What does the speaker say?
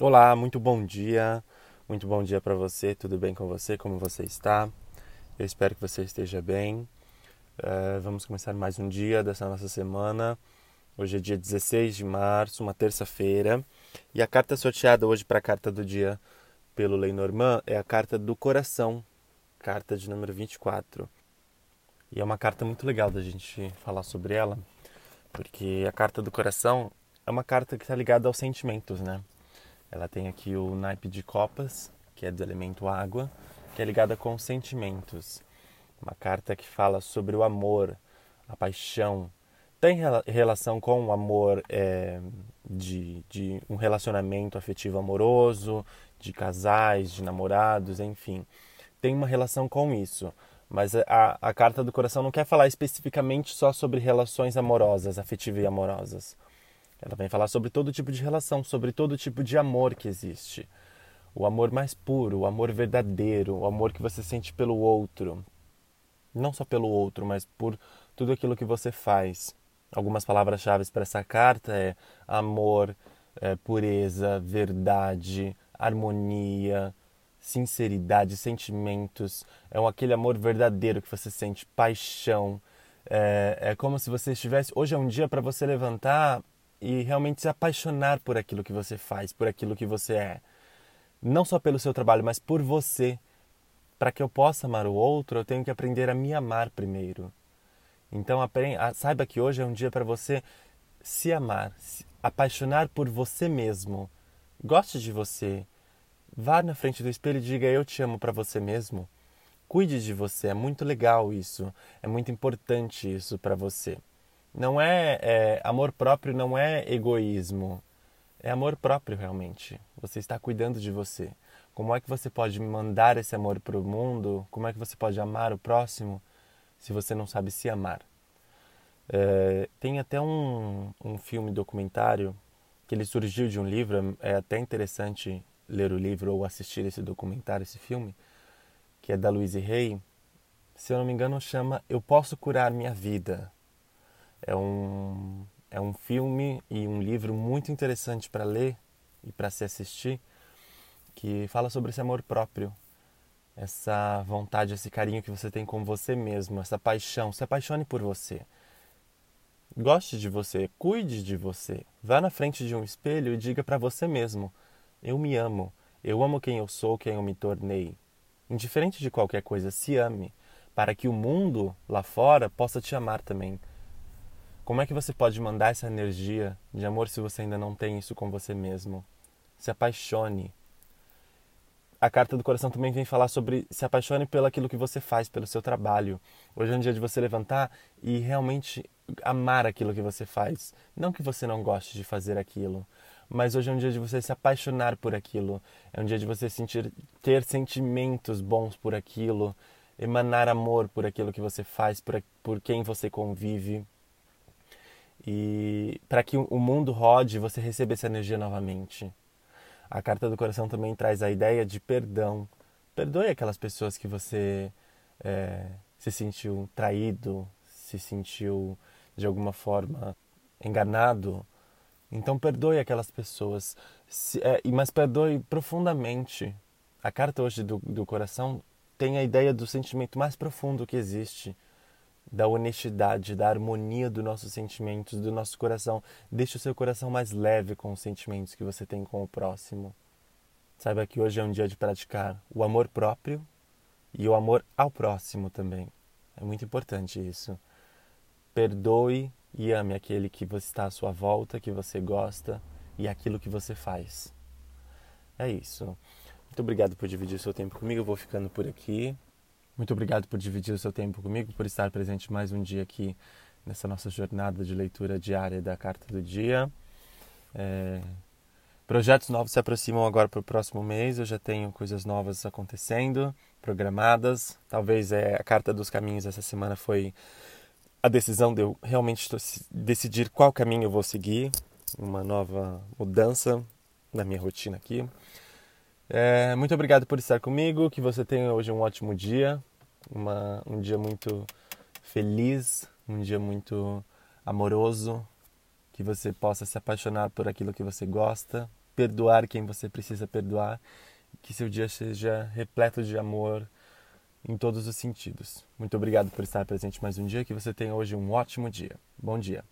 Olá, muito bom dia. Muito bom dia para você. Tudo bem com você? Como você está? Eu espero que você esteja bem. Uh, vamos começar mais um dia dessa nossa semana. Hoje é dia 16 de março, uma terça-feira. E a carta sorteada hoje para a carta do dia pelo Lenormand é a carta do coração, carta de número 24. E é uma carta muito legal da gente falar sobre ela, porque a carta do coração é uma carta que está ligada aos sentimentos, né? Ela tem aqui o naipe de copas, que é do elemento água, que é ligada com sentimentos. Uma carta que fala sobre o amor, a paixão. Tem relação com o amor é, de, de um relacionamento afetivo amoroso, de casais, de namorados, enfim. Tem uma relação com isso. Mas a, a carta do coração não quer falar especificamente só sobre relações amorosas, afetivas e amorosas. Ela vem falar sobre todo tipo de relação, sobre todo tipo de amor que existe. O amor mais puro, o amor verdadeiro, o amor que você sente pelo outro. Não só pelo outro, mas por tudo aquilo que você faz. Algumas palavras-chave para essa carta é amor, é, pureza, verdade, harmonia, sinceridade, sentimentos. É um, aquele amor verdadeiro que você sente, paixão. É, é como se você estivesse. Hoje é um dia para você levantar e realmente se apaixonar por aquilo que você faz, por aquilo que você é. Não só pelo seu trabalho, mas por você. Para que eu possa amar o outro, eu tenho que aprender a me amar primeiro. Então, aprenda, saiba que hoje é um dia para você se amar, se apaixonar por você mesmo. Goste de você. Vá na frente do espelho e diga eu te amo para você mesmo. Cuide de você, é muito legal isso, é muito importante isso para você. Não é, é, amor próprio não é egoísmo, é amor próprio realmente. Você está cuidando de você. Como é que você pode mandar esse amor para o mundo? Como é que você pode amar o próximo se você não sabe se amar? É, tem até um, um filme documentário que ele surgiu de um livro. É até interessante ler o livro ou assistir esse documentário, esse filme, que é da Louise Hay. Se eu não me engano, chama Eu Posso Curar Minha Vida é um, é um filme e um livro muito interessante para ler e para se assistir, que fala sobre esse amor próprio, essa vontade, esse carinho que você tem com você mesmo, essa paixão. Se apaixone por você. Goste de você, cuide de você. Vá na frente de um espelho e diga para você mesmo: Eu me amo, eu amo quem eu sou, quem eu me tornei. Indiferente de qualquer coisa, se ame, para que o mundo lá fora possa te amar também. Como é que você pode mandar essa energia de amor se você ainda não tem isso com você mesmo? Se apaixone. A carta do coração também vem falar sobre se apaixone pelo aquilo que você faz, pelo seu trabalho. Hoje é um dia de você levantar e realmente amar aquilo que você faz. Não que você não goste de fazer aquilo, mas hoje é um dia de você se apaixonar por aquilo. É um dia de você sentir ter sentimentos bons por aquilo, emanar amor por aquilo que você faz, por, por quem você convive e para que o mundo rode você receba essa energia novamente. A carta do coração também traz a ideia de perdão. Perdoe aquelas pessoas que você é, se sentiu traído, se sentiu de alguma forma enganado. Então perdoe aquelas pessoas, se, é, mas perdoe profundamente. A carta hoje do, do coração tem a ideia do sentimento mais profundo que existe da honestidade, da harmonia dos nossos sentimentos, do nosso coração. Deixe o seu coração mais leve com os sentimentos que você tem com o próximo. Saiba que hoje é um dia de praticar o amor próprio e o amor ao próximo também. É muito importante isso. Perdoe e ame aquele que está à sua volta, que você gosta e aquilo que você faz. É isso. Muito obrigado por dividir seu tempo comigo. Eu vou ficando por aqui. Muito obrigado por dividir o seu tempo comigo, por estar presente mais um dia aqui nessa nossa jornada de leitura diária da Carta do Dia. É... Projetos novos se aproximam agora para o próximo mês. Eu já tenho coisas novas acontecendo, programadas. Talvez é, a Carta dos Caminhos essa semana foi a decisão de eu realmente decidir qual caminho eu vou seguir. Uma nova mudança na minha rotina aqui. É, muito obrigado por estar comigo. Que você tenha hoje um ótimo dia, uma, um dia muito feliz, um dia muito amoroso. Que você possa se apaixonar por aquilo que você gosta perdoar quem você precisa perdoar, que seu dia seja repleto de amor em todos os sentidos. Muito obrigado por estar presente mais um dia, que você tenha hoje um ótimo dia. Bom dia.